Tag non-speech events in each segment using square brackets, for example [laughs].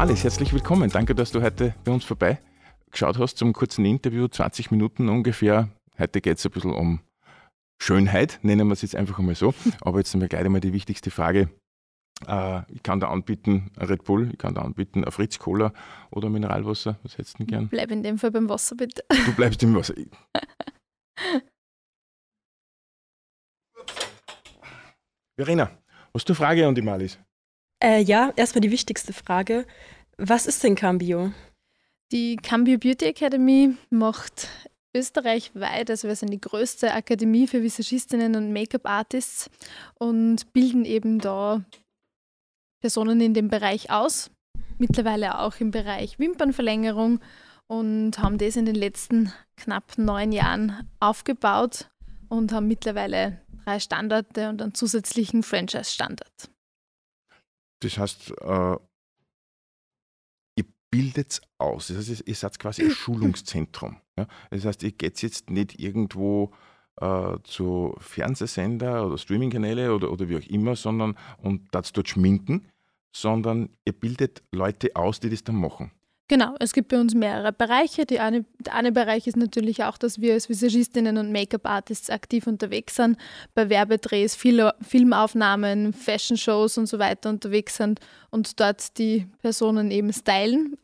Alice, herzlich willkommen. Danke, dass du heute bei uns vorbeigeschaut hast zum kurzen Interview, 20 Minuten ungefähr. Heute geht es ein bisschen um Schönheit, nennen wir es jetzt einfach einmal so. Aber jetzt haben wir gleich einmal die wichtigste Frage. Äh, ich kann da anbieten Red Bull, ich kann da anbieten ein Fritz Cola oder Mineralwasser. Was hättest du denn gern? Bleib in dem Fall beim Wasser, bitte. Du bleibst im Wasser. [laughs] Verena, hast du eine Frage an die Malis? Äh, ja, erstmal die wichtigste Frage. Was ist denn Cambio? Die Cambio Beauty Academy macht österreichweit, also wir sind die größte Akademie für Visagistinnen und Make-up-Artists und bilden eben da Personen in dem Bereich aus, mittlerweile auch im Bereich Wimpernverlängerung und haben das in den letzten knapp neun Jahren aufgebaut und haben mittlerweile drei Standorte und einen zusätzlichen Franchise-Standard. Das heißt, äh, ihr bildet aus. Das heißt, ihr seid quasi ein [laughs] Schulungszentrum. Ja? Das heißt, ihr geht jetzt nicht irgendwo äh, zu Fernsehsender oder Streamingkanäle oder, oder wie auch immer, sondern und das dort schminken, sondern ihr bildet Leute aus, die das dann machen. Genau, es gibt bei uns mehrere Bereiche. Eine, der eine Bereich ist natürlich auch, dass wir als Visagistinnen und Make-up-Artists aktiv unterwegs sind, bei Werbedrehs, Fil Filmaufnahmen, Fashion-Shows und so weiter unterwegs sind und dort die Personen eben stylen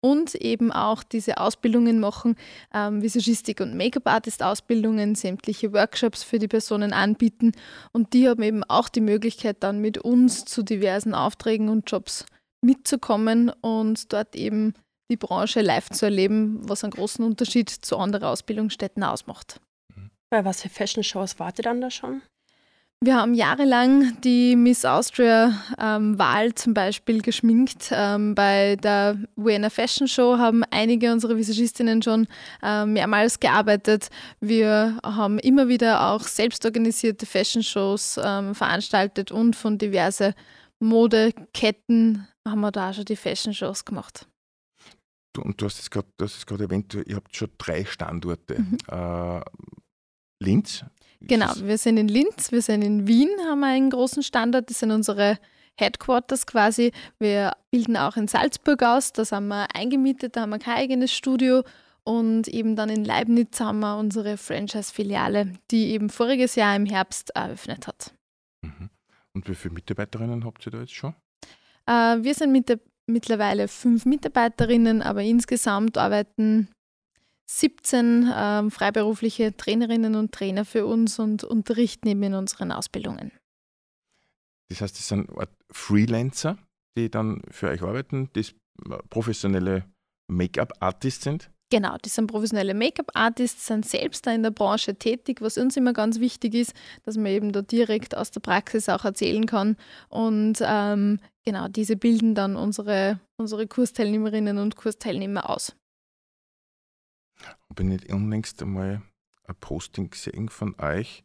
und eben auch diese Ausbildungen machen, ähm, Visagistik- und Make-up-Artist-Ausbildungen, sämtliche Workshops für die Personen anbieten und die haben eben auch die Möglichkeit dann mit uns zu diversen Aufträgen und Jobs mitzukommen und dort eben die Branche live zu erleben, was einen großen Unterschied zu anderen Ausbildungsstätten ausmacht. Bei was für Fashion-Shows wart ihr dann da schon? Wir haben jahrelang die Miss Austria-Wahl ähm, zum Beispiel geschminkt. Ähm, bei der Vienna Fashion Show haben einige unserer Visagistinnen schon äh, mehrmals gearbeitet. Wir haben immer wieder auch selbstorganisierte Fashion-Shows ähm, veranstaltet und von diverse Modeketten haben wir da schon die Fashion-Shows gemacht. Du, und du hast es gerade erwähnt, ihr habt schon drei Standorte. Mhm. Äh, Linz? Genau, wir sind in Linz, wir sind in Wien, haben wir einen großen Standort, das sind unsere Headquarters quasi. Wir bilden auch in Salzburg aus, da sind wir eingemietet, da haben wir kein eigenes Studio. Und eben dann in Leibniz haben wir unsere Franchise-Filiale, die eben voriges Jahr im Herbst eröffnet hat. Mhm. Und wie viele Mitarbeiterinnen habt ihr da jetzt schon? Äh, wir sind mit der mittlerweile fünf Mitarbeiterinnen, aber insgesamt arbeiten 17 äh, freiberufliche Trainerinnen und Trainer für uns und unterrichten eben in unseren Ausbildungen. Das heißt, das sind Freelancer, die dann für euch arbeiten, die professionelle Make-up-Artists sind? Genau, die sind professionelle Make-up-Artists, sind selbst da in der Branche tätig, was uns immer ganz wichtig ist, dass man eben da direkt aus der Praxis auch erzählen kann. Und ähm, genau, diese bilden dann unsere, unsere Kursteilnehmerinnen und Kursteilnehmer aus. Habe ich nicht unlängst einmal ein Posting gesehen von euch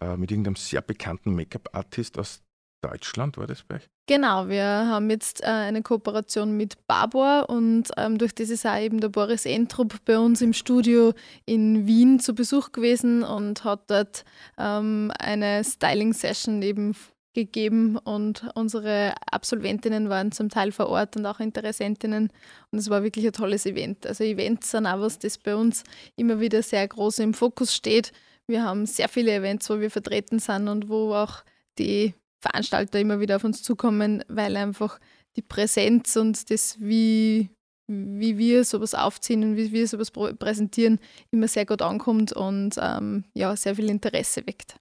äh, mit irgendeinem sehr bekannten Make-up-Artist aus Deutschland, war das bei euch? Genau, wir haben jetzt äh, eine Kooperation mit Barbour und ähm, durch das ist auch eben der Boris Entrup bei uns im Studio in Wien zu Besuch gewesen und hat dort ähm, eine Styling-Session eben gegeben und unsere Absolventinnen waren zum Teil vor Ort und auch Interessentinnen und es war wirklich ein tolles Event. Also Events sind auch was, das bei uns immer wieder sehr groß im Fokus steht. Wir haben sehr viele Events, wo wir vertreten sind und wo auch die Veranstalter immer wieder auf uns zukommen, weil einfach die Präsenz und das, wie, wie wir sowas aufziehen und wie wir sowas präsentieren, immer sehr gut ankommt und ähm, ja, sehr viel Interesse weckt.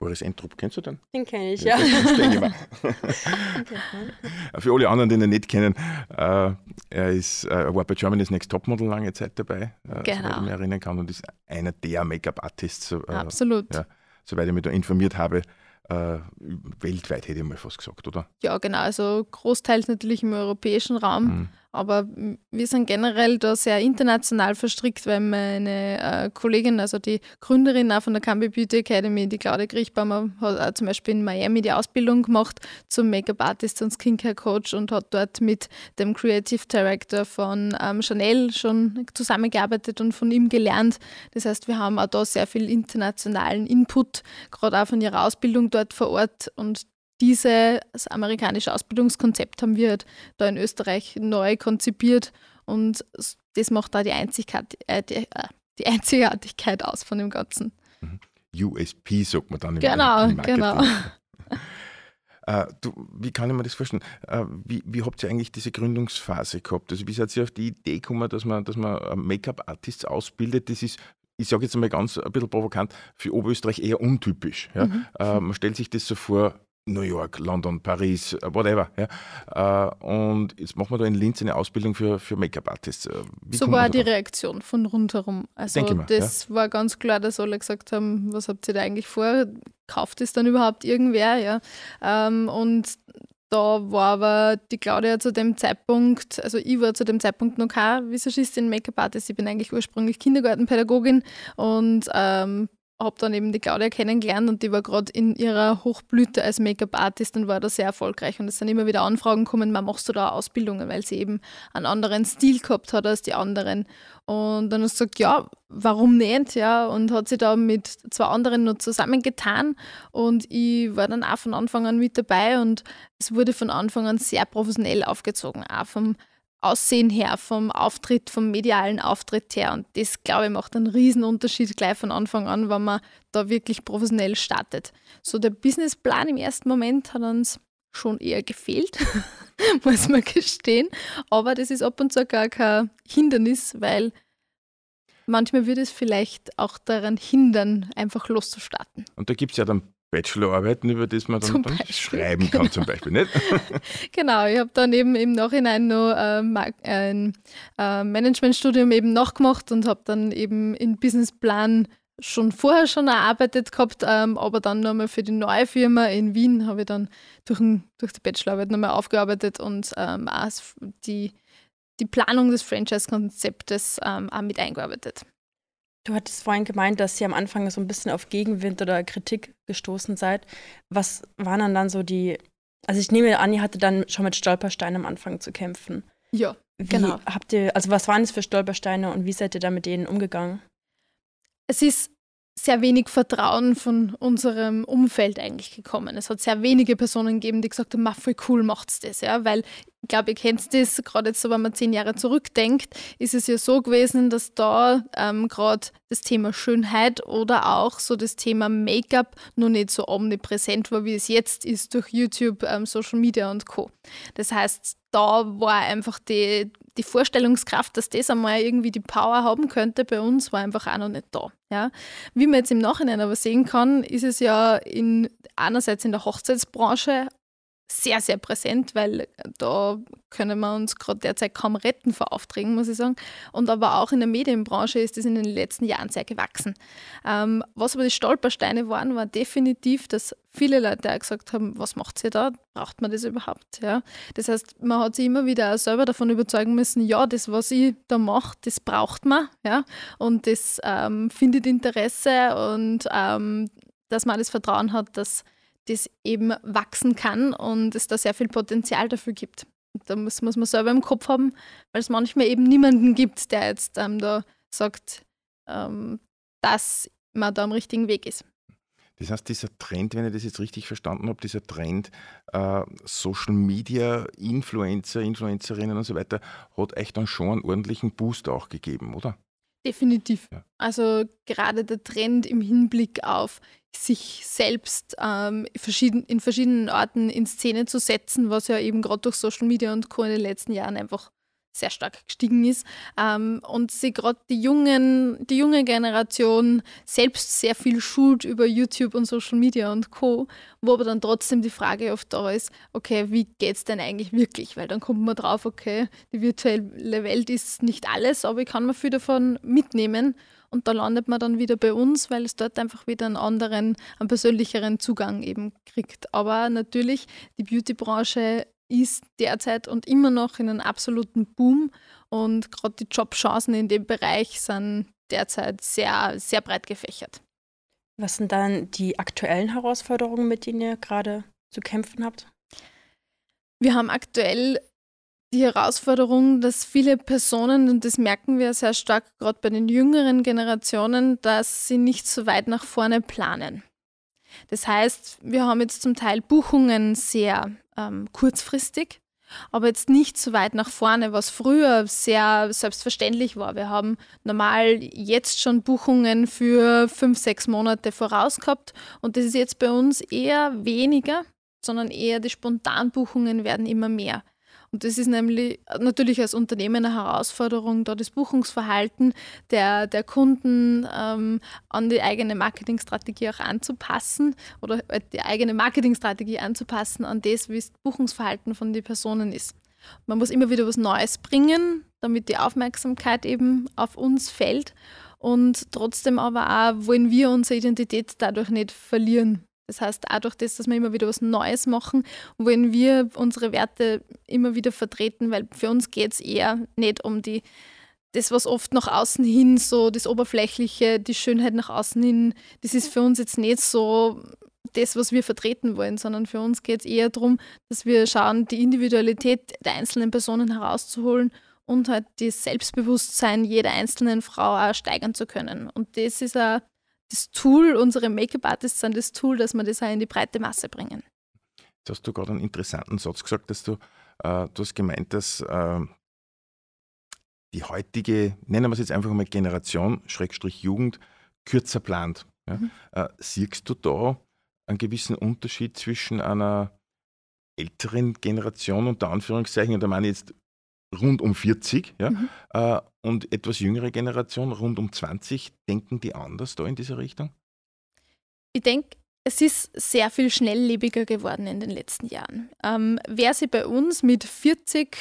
Boris Entrup, kennst du den? Den kenne ich, ja. ja. [laughs] Für alle anderen, die ihn nicht kennen, äh, er, ist, äh, war bei Germany's Next Topmodel lange Zeit dabei, äh, genau. soweit ich mich erinnern kann, und ist einer der Make-up-Artists, äh, Absolut. Ja, soweit ich mich da informiert habe, äh, weltweit, hätte ich mal fast gesagt, oder? Ja, genau. Also großteils natürlich im europäischen Raum. Mhm. Aber wir sind generell da sehr international verstrickt, weil meine äh, Kollegin, also die Gründerin auch von der Cambi Beauty Academy, die Claudia Griechbaumer, hat auch zum Beispiel in Miami die Ausbildung gemacht zum Make-up-Artist und Skincare-Coach und hat dort mit dem Creative Director von ähm, Chanel schon zusammengearbeitet und von ihm gelernt. Das heißt, wir haben auch da sehr viel internationalen Input, gerade auch von ihrer Ausbildung dort vor Ort und dieses amerikanische Ausbildungskonzept haben wir halt da in Österreich neu konzipiert und das macht da die, äh, die, äh, die Einzigartigkeit aus von dem Ganzen. Mhm. USP sagt man dann im Genau, im genau. [laughs] Äh, du, wie kann ich mir das vorstellen? Äh, wie, wie, habt ihr eigentlich diese Gründungsphase gehabt? Also wie seid ihr auf die Idee gekommen, dass man, dass man äh, Make-up-Artists ausbildet? Das ist ich sage jetzt einmal ganz ein bisschen provokant, für Oberösterreich eher untypisch. Ja? Mhm. Äh, man stellt sich das so vor, New York, London, Paris, äh, whatever. Ja. Äh, und jetzt machen wir da in Linz eine Ausbildung für, für Make-up-Artists. Äh, so war die Reaktion von rundherum. Also mal, das ja. war ganz klar, dass alle gesagt haben, was habt ihr da eigentlich vor? Kauft es dann überhaupt irgendwer? Ja. Ähm, und da war aber die Claudia zu dem Zeitpunkt, also ich war zu dem Zeitpunkt noch keine Visagistin, Make-up-Artist. Ich bin eigentlich ursprünglich Kindergartenpädagogin und ähm, habe dann eben die Claudia kennengelernt und die war gerade in ihrer Hochblüte als Make-up-Artist und war da sehr erfolgreich. Und es sind immer wieder Anfragen gekommen, man machst du da Ausbildungen, weil sie eben einen anderen Stil gehabt hat als die anderen. Und dann hat sie gesagt, ja, warum nicht? Ja, und hat sie da mit zwei anderen noch zusammengetan. Und ich war dann auch von Anfang an mit dabei und es wurde von Anfang an sehr professionell aufgezogen, auch vom Aussehen her, vom Auftritt, vom medialen Auftritt her. Und das, glaube ich, macht einen riesen Unterschied gleich von Anfang an, wenn man da wirklich professionell startet. So der Businessplan im ersten Moment hat uns schon eher gefehlt, [laughs] muss man gestehen. Aber das ist ab und zu gar kein Hindernis, weil manchmal würde es vielleicht auch daran hindern, einfach loszustarten. Und da gibt es ja dann Bachelorarbeiten, über das man dann, dann schreiben kann, genau. zum Beispiel, nicht? [laughs] genau, ich habe dann eben im Nachhinein noch äh, ein äh, Managementstudium eben nachgemacht und habe dann eben in Businessplan schon vorher schon erarbeitet gehabt, ähm, aber dann nochmal für die neue Firma in Wien habe ich dann durch, ein, durch die Bachelorarbeit nochmal aufgearbeitet und ähm, auch die, die Planung des Franchise-Konzeptes ähm, auch mit eingearbeitet. Du hattest vorhin gemeint, dass ihr am Anfang so ein bisschen auf Gegenwind oder Kritik gestoßen seid. Was waren dann dann so die, also ich nehme an, ihr hattet dann schon mit Stolpersteinen am Anfang zu kämpfen. Ja, wie genau. Habt ihr, also was waren es für Stolpersteine und wie seid ihr da mit denen umgegangen? Es ist sehr wenig Vertrauen von unserem Umfeld eigentlich gekommen. Es hat sehr wenige Personen gegeben, die gesagt haben, voll cool macht's das, ja, weil ich glaube, ihr kennt das, gerade jetzt, so, wenn man zehn Jahre zurückdenkt, ist es ja so gewesen, dass da ähm, gerade das Thema Schönheit oder auch so das Thema Make-up noch nicht so omnipräsent war, wie es jetzt ist durch YouTube, ähm, Social Media und Co. Das heißt, da war einfach die, die Vorstellungskraft, dass das einmal irgendwie die Power haben könnte, bei uns war einfach auch noch nicht da. Ja? Wie man jetzt im Nachhinein aber sehen kann, ist es ja in, einerseits in der Hochzeitsbranche sehr, sehr präsent, weil da können wir uns gerade derzeit kaum retten vor Aufträgen, muss ich sagen. Und aber auch in der Medienbranche ist das in den letzten Jahren sehr gewachsen. Ähm, was aber die Stolpersteine waren, war definitiv, dass viele Leute auch gesagt haben, was macht ihr da? Braucht man das überhaupt? Ja? Das heißt, man hat sich immer wieder selber davon überzeugen müssen, ja, das, was ich da mache, das braucht man. Ja? Und das ähm, findet Interesse und ähm, dass man das Vertrauen hat, dass das eben wachsen kann und es da sehr viel Potenzial dafür gibt. Da muss, muss man selber im Kopf haben, weil es manchmal eben niemanden gibt, der jetzt ähm, da sagt, ähm, dass man da am richtigen Weg ist. Das heißt, dieser Trend, wenn ich das jetzt richtig verstanden habe, dieser Trend äh, Social Media, Influencer, Influencerinnen und so weiter, hat euch dann schon einen ordentlichen Boost auch gegeben, oder? Definitiv. Ja. Also gerade der Trend im Hinblick auf sich selbst ähm, in verschiedenen Orten in Szene zu setzen, was ja eben gerade durch Social Media und Co. in den letzten Jahren einfach sehr stark gestiegen ist ähm, und sie gerade die jungen, die junge Generation selbst sehr viel schult über YouTube und Social Media und Co., wo aber dann trotzdem die Frage oft da ist, okay, wie geht es denn eigentlich wirklich? Weil dann kommt man drauf, okay, die virtuelle Welt ist nicht alles, aber ich kann mir viel davon mitnehmen und da landet man dann wieder bei uns, weil es dort einfach wieder einen anderen, einen persönlicheren Zugang eben kriegt. Aber natürlich, die Beautybranche ist derzeit und immer noch in einem absoluten Boom und gerade die Jobchancen in dem Bereich sind derzeit sehr, sehr breit gefächert. Was sind dann die aktuellen Herausforderungen, mit denen ihr gerade zu kämpfen habt? Wir haben aktuell die Herausforderung, dass viele Personen, und das merken wir sehr stark gerade bei den jüngeren Generationen, dass sie nicht so weit nach vorne planen. Das heißt, wir haben jetzt zum Teil Buchungen sehr ähm, kurzfristig, aber jetzt nicht so weit nach vorne, was früher sehr selbstverständlich war. Wir haben normal jetzt schon Buchungen für fünf, sechs Monate voraus gehabt und das ist jetzt bei uns eher weniger, sondern eher die Spontanbuchungen werden immer mehr. Und das ist nämlich natürlich als Unternehmen eine Herausforderung, da das Buchungsverhalten der, der Kunden ähm, an die eigene Marketingstrategie auch anzupassen oder äh, die eigene Marketingstrategie anzupassen an das, wie das Buchungsverhalten von den Personen ist. Man muss immer wieder was Neues bringen, damit die Aufmerksamkeit eben auf uns fällt. Und trotzdem aber auch wollen wir unsere Identität dadurch nicht verlieren. Das heißt, auch durch das, dass wir immer wieder was Neues machen, wollen wir unsere Werte immer wieder vertreten, weil für uns geht es eher nicht um die, das, was oft nach außen hin, so das Oberflächliche, die Schönheit nach außen hin, das ist für uns jetzt nicht so das, was wir vertreten wollen, sondern für uns geht es eher darum, dass wir schauen, die Individualität der einzelnen Personen herauszuholen und halt das Selbstbewusstsein jeder einzelnen Frau auch steigern zu können. Und das ist auch das Tool, unsere Make-up-Artists sind das Tool, dass wir das auch in die breite Masse bringen. Jetzt hast du gerade einen interessanten Satz gesagt, dass du, äh, du hast gemeint, dass äh, die heutige, nennen wir es jetzt einfach mal Generation, Schrägstrich Jugend, kürzer plant. Ja? Mhm. Äh, siehst du da einen gewissen Unterschied zwischen einer älteren Generation, unter Anführungszeichen, und da meine ich jetzt rund um 40 ja, mhm. äh, und etwas jüngere Generation rund um 20, denken die anders da in diese Richtung? Ich denke, es ist sehr viel schnelllebiger geworden in den letzten Jahren. Ähm, wer sie bei uns mit 40,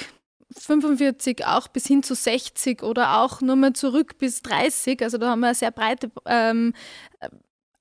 45 auch bis hin zu 60 oder auch nur mal zurück bis 30, also da haben wir eine sehr breite ähm,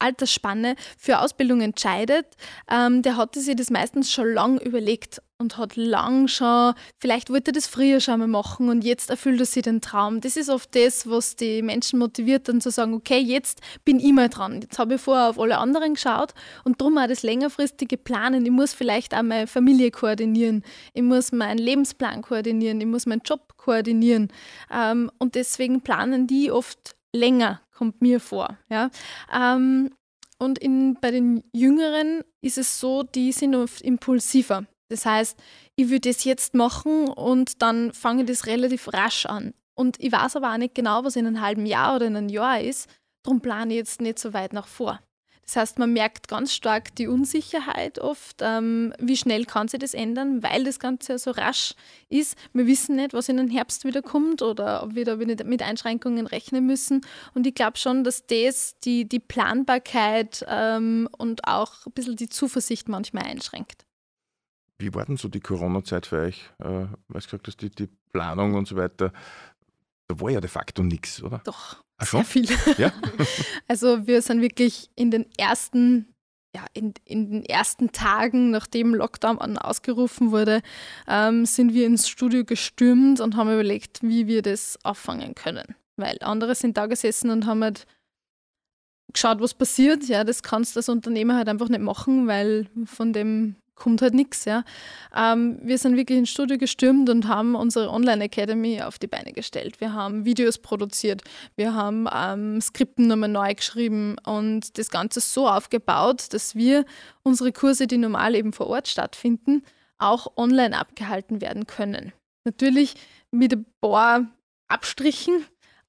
Altersspanne für Ausbildung entscheidet, ähm, der hatte sich das meistens schon lang überlegt und hat lang schon, vielleicht wollte er das früher schon mal machen und jetzt erfüllt er sich den Traum. Das ist oft das, was die Menschen motiviert, dann zu sagen, okay, jetzt bin ich mal dran. Jetzt habe ich vorher auf alle anderen geschaut und darum auch das längerfristige Planen. Ich muss vielleicht auch meine Familie koordinieren, ich muss meinen Lebensplan koordinieren, ich muss meinen Job koordinieren. Ähm, und deswegen planen die oft länger, kommt mir vor. Ja? Ähm, und in, bei den Jüngeren ist es so, die sind oft impulsiver. Das heißt, ich würde das jetzt machen und dann fange ich das relativ rasch an. Und ich weiß aber auch nicht genau, was in einem halben Jahr oder in einem Jahr ist. Darum plane ich jetzt nicht so weit nach vor. Das heißt, man merkt ganz stark die Unsicherheit oft, ähm, wie schnell kann sich das ändern, weil das Ganze ja so rasch ist. Wir wissen nicht, was in den Herbst wieder kommt oder ob wir da mit Einschränkungen rechnen müssen. Und ich glaube schon, dass das die, die Planbarkeit ähm, und auch ein bisschen die Zuversicht manchmal einschränkt. Wie war denn so die Corona-Zeit für euch? Äh, weil du gesagt hast, die, die Planung und so weiter, da war ja de facto nichts, oder? Doch, Ach sehr viel. Ja? [laughs] also wir sind wirklich in den ersten ja, in, in den ersten Tagen, nachdem Lockdown ausgerufen wurde, ähm, sind wir ins Studio gestürmt und haben überlegt, wie wir das auffangen können. Weil andere sind da gesessen und haben halt geschaut, was passiert. Ja, das kannst du als Unternehmer halt einfach nicht machen, weil von dem kommt halt nichts. Ja. Ähm, wir sind wirklich ins Studio gestürmt und haben unsere Online Academy auf die Beine gestellt. Wir haben Videos produziert, wir haben ähm, Skripten nochmal neu geschrieben und das Ganze so aufgebaut, dass wir unsere Kurse, die normal eben vor Ort stattfinden, auch online abgehalten werden können. Natürlich mit ein paar Abstrichen,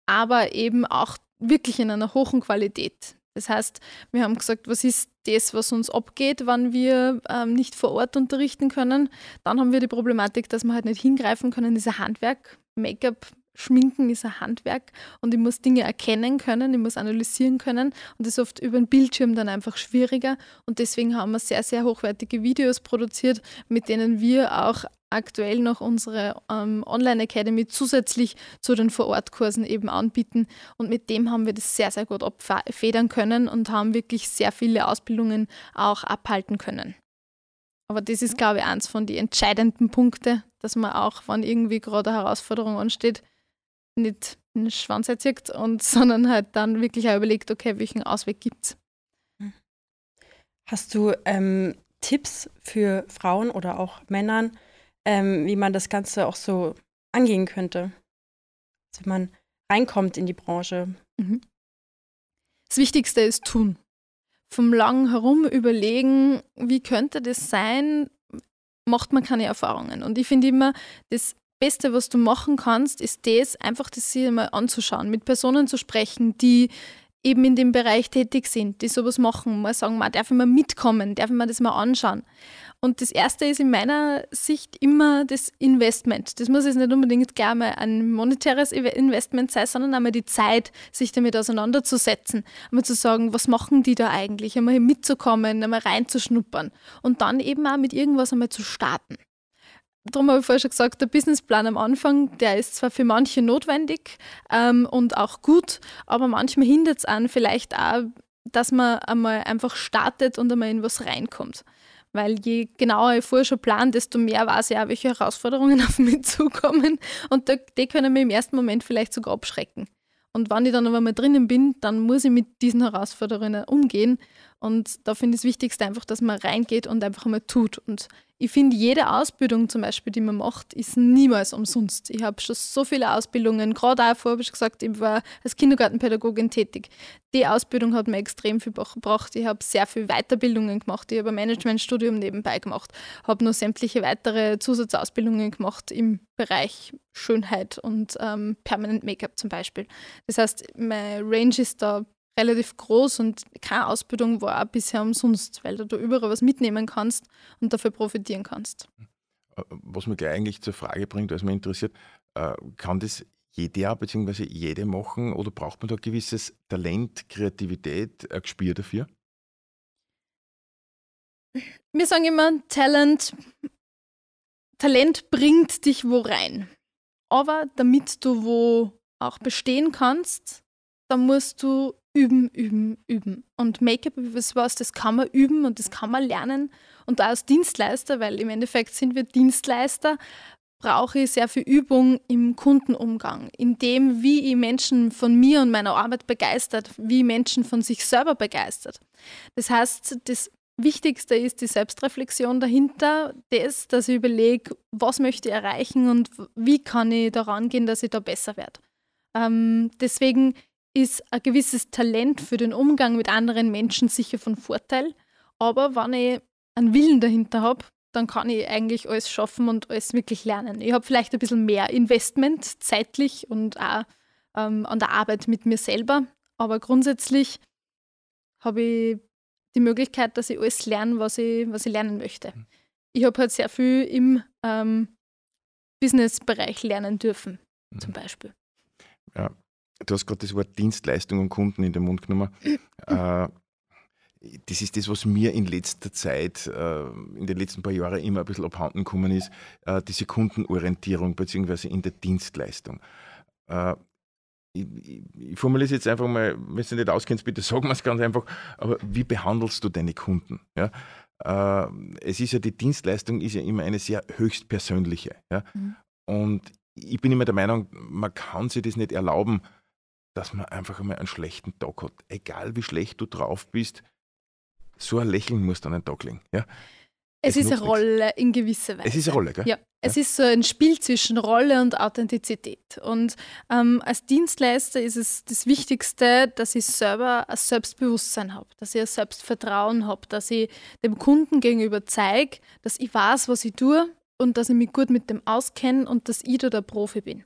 aber eben auch wirklich in einer hohen Qualität. Das heißt, wir haben gesagt, was ist das, was uns abgeht, wann wir ähm, nicht vor Ort unterrichten können. Dann haben wir die Problematik, dass wir halt nicht hingreifen können, dieser Handwerk, Make-up, Schminken ist ein Handwerk und ich muss Dinge erkennen können, ich muss analysieren können und das ist oft über den Bildschirm dann einfach schwieriger und deswegen haben wir sehr, sehr hochwertige Videos produziert, mit denen wir auch aktuell noch unsere ähm, Online Academy zusätzlich zu den Vorortkursen eben anbieten. Und mit dem haben wir das sehr, sehr gut abfedern können und haben wirklich sehr viele Ausbildungen auch abhalten können. Aber das ist, glaube ich, eins von den entscheidenden Punkten, dass man auch, wenn irgendwie gerade eine Herausforderung ansteht, nicht den Schwanz erzieht, und, [laughs] sondern halt dann wirklich auch überlegt, okay, welchen Ausweg gibt es. Hast du ähm, Tipps für Frauen oder auch Männern, ähm, wie man das Ganze auch so angehen könnte. Also, wenn man reinkommt in die Branche. Mhm. Das Wichtigste ist tun. vom langen Herum überlegen, wie könnte das sein, macht man keine Erfahrungen. Und ich finde immer, das Beste, was du machen kannst, ist das, einfach das sich mal anzuschauen, mit Personen zu sprechen, die eben in dem Bereich tätig sind, die sowas machen, mal sagen, man, darf ich mal mitkommen, darf ich mir das mal anschauen. Und das erste ist in meiner Sicht immer das Investment. Das muss jetzt nicht unbedingt gleich mal ein monetäres Investment sein, sondern einmal die Zeit, sich damit auseinanderzusetzen. Einmal zu sagen, was machen die da eigentlich? Einmal mitzukommen, einmal reinzuschnuppern. Und dann eben auch mit irgendwas einmal zu starten. Darum habe ich vorher schon gesagt, der Businessplan am Anfang, der ist zwar für manche notwendig ähm, und auch gut, aber manchmal hindert es an vielleicht auch, dass man einmal einfach startet und einmal in was reinkommt. Weil je genauer ich vorher schon plan, desto mehr weiß ich auch, welche Herausforderungen [laughs] auf mich zukommen. Und die können mich im ersten Moment vielleicht sogar abschrecken. Und wenn ich dann aber mal drinnen bin, dann muss ich mit diesen Herausforderungen umgehen. Und da finde ich das Wichtigste einfach, dass man reingeht und einfach mal tut. Und ich finde, jede Ausbildung zum Beispiel, die man macht, ist niemals umsonst. Ich habe schon so viele Ausbildungen, gerade auch vorher habe ich gesagt, ich war als Kindergartenpädagogin tätig. Die Ausbildung hat mir extrem viel gebracht. Ich habe sehr viele Weiterbildungen gemacht. Ich habe ein Managementstudium nebenbei gemacht, habe nur sämtliche weitere Zusatzausbildungen gemacht im Bereich Schönheit und ähm, Permanent Make-up zum Beispiel. Das heißt, meine Range ist da relativ groß und keine Ausbildung war auch bisher umsonst, weil du da überall was mitnehmen kannst und dafür profitieren kannst. Äh, was mich gleich eigentlich zur Frage bringt, was mich interessiert, äh, kann das jeder bzw. jede machen oder braucht man da gewisses Talent, Kreativität, ein Gespür dafür? Wir sagen immer, Talent, Talent bringt dich wo rein. Aber damit du wo auch bestehen kannst, dann musst du üben, üben, üben. Und Make-up ist was, das kann man üben und das kann man lernen. Und da als Dienstleister, weil im Endeffekt sind wir Dienstleister, brauche ich sehr viel Übung im Kundenumgang, in dem, wie ich Menschen von mir und meiner Arbeit begeistert, wie Menschen von sich selber begeistert. Das heißt, das Wichtigste ist die Selbstreflexion dahinter, das, dass ich überlege, was möchte ich erreichen und wie kann ich daran gehen, dass ich da besser werde. Ähm, deswegen ist ein gewisses Talent für den Umgang mit anderen Menschen sicher von Vorteil. Aber wenn ich einen Willen dahinter habe, dann kann ich eigentlich alles schaffen und alles wirklich lernen. Ich habe vielleicht ein bisschen mehr Investment zeitlich und auch ähm, an der Arbeit mit mir selber. Aber grundsätzlich habe ich die Möglichkeit, dass ich alles lerne, was ich, was ich lernen möchte. Mhm. Ich habe halt sehr viel im ähm, Business-Bereich lernen dürfen, mhm. zum Beispiel. Ja, du hast gerade das Wort Dienstleistung und Kunden in den Mund genommen. [laughs] äh, das ist das, was mir in letzter Zeit, äh, in den letzten paar Jahren immer ein bisschen abhanden gekommen ist, äh, diese Kundenorientierung beziehungsweise in der Dienstleistung. Äh, ich, ich, ich formuliere es jetzt einfach mal, wenn du nicht auskennst, bitte sag mir es ganz einfach, aber wie behandelst du deine Kunden? Ja? Äh, es ist ja, die Dienstleistung ist ja immer eine sehr höchstpersönliche. Ja? Mhm. Und ich bin immer der Meinung, man kann sich das nicht erlauben, dass man einfach einmal einen schlechten Tag hat. Egal wie schlecht du drauf bist, so ein Lächeln muss dann an den Tag legen. Ja? Es, es ist eine Rolle in gewisser Weise. Es ist eine Rolle, gell? Ja. Es ist so ein Spiel zwischen Rolle und Authentizität. Und ähm, als Dienstleister ist es das Wichtigste, dass ich selber ein Selbstbewusstsein habe, dass ich ein Selbstvertrauen habe, dass ich dem Kunden gegenüber zeige, dass ich weiß, was ich tue und dass ich mich gut mit dem auskenne und dass ich da der Profi bin.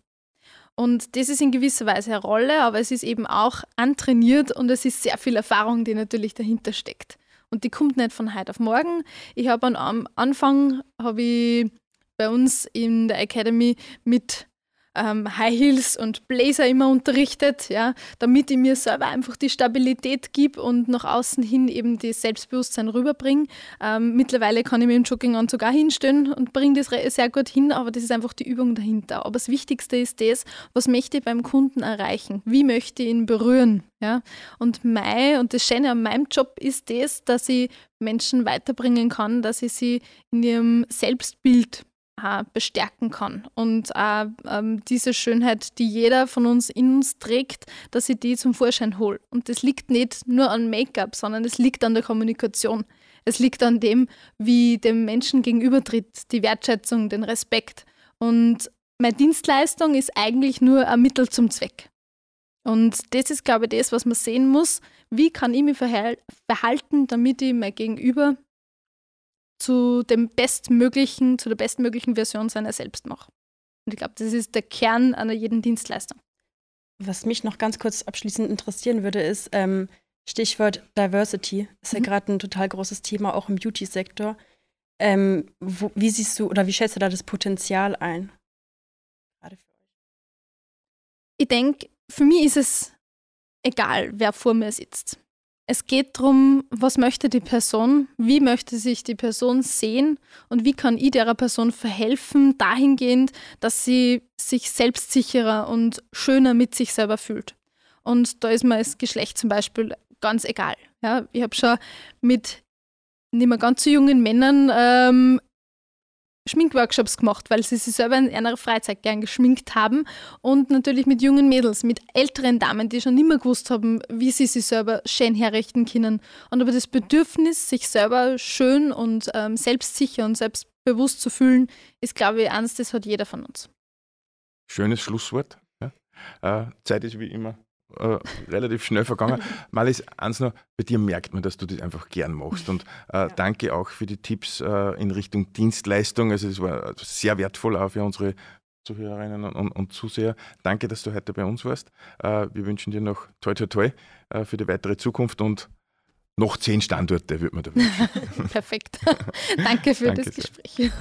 Und das ist in gewisser Weise eine Rolle, aber es ist eben auch antrainiert und es ist sehr viel Erfahrung, die natürlich dahinter steckt. Und die kommt nicht von heute auf morgen. Ich habe am Anfang habe ich bei uns in der Academy mit ähm, High Heels und Blazer immer unterrichtet, ja, damit ich mir selber einfach die Stabilität gebe und nach außen hin eben das Selbstbewusstsein rüberbringe. Ähm, mittlerweile kann ich mir im Jogginganzug auch hinstellen und bringe das sehr gut hin, aber das ist einfach die Übung dahinter. Aber das Wichtigste ist das, was möchte ich beim Kunden erreichen? Wie möchte ich ihn berühren? Ja? Und mein, und das Schöne an meinem Job ist das, dass ich Menschen weiterbringen kann, dass ich sie in ihrem Selbstbild äh, bestärken kann. Und äh, ähm, diese Schönheit, die jeder von uns in uns trägt, dass ich die zum Vorschein hole. Und das liegt nicht nur an Make-up, sondern es liegt an der Kommunikation. Es liegt an dem, wie dem Menschen gegenübertritt, die Wertschätzung, den Respekt. Und meine Dienstleistung ist eigentlich nur ein Mittel zum Zweck. Und das ist, glaube ich, das, was man sehen muss. Wie kann ich mich verhalten, damit ich mein Gegenüber zu dem bestmöglichen, zu der bestmöglichen Version seiner selbst mache. Und ich glaube, das ist der Kern einer jeden Dienstleistung. Was mich noch ganz kurz abschließend interessieren würde, ist ähm, Stichwort Diversity. Ist ja mhm. gerade ein total großes Thema, auch im Beauty-Sektor. Ähm, wie siehst du oder wie schätzt du da das Potenzial ein? Ich denke, für mich ist es egal, wer vor mir sitzt. Es geht darum, was möchte die Person, wie möchte sich die Person sehen und wie kann ich der Person verhelfen, dahingehend, dass sie sich selbstsicherer und schöner mit sich selber fühlt. Und da ist mir das Geschlecht zum Beispiel ganz egal. Ja, ich habe schon mit nicht mehr ganz so jungen Männern ähm, Schminkworkshops gemacht, weil sie sich selber in ihrer Freizeit gern geschminkt haben und natürlich mit jungen Mädels, mit älteren Damen, die schon mehr gewusst haben, wie sie sich selber schön herrichten können. Und aber das Bedürfnis, sich selber schön und ähm, selbstsicher und selbstbewusst zu fühlen, ist, glaube ich, eines, das hat jeder von uns. Schönes Schlusswort. Ja. Äh, Zeit ist wie immer äh, relativ schnell vergangen. [laughs] Malis, eins noch, bei dir merkt man, dass du das einfach gern machst. Und äh, ja. danke auch für die Tipps äh, in Richtung Dienstleistung. Also es war sehr wertvoll auch für unsere Zuhörerinnen und, und, Zuseher. Danke, dass du heute bei uns warst. Äh, wir wünschen dir noch toi toi toi äh, für die weitere Zukunft und noch zehn Standorte, würde man da wünschen. [laughs] Perfekt. [laughs] danke für Danke das Gespräch.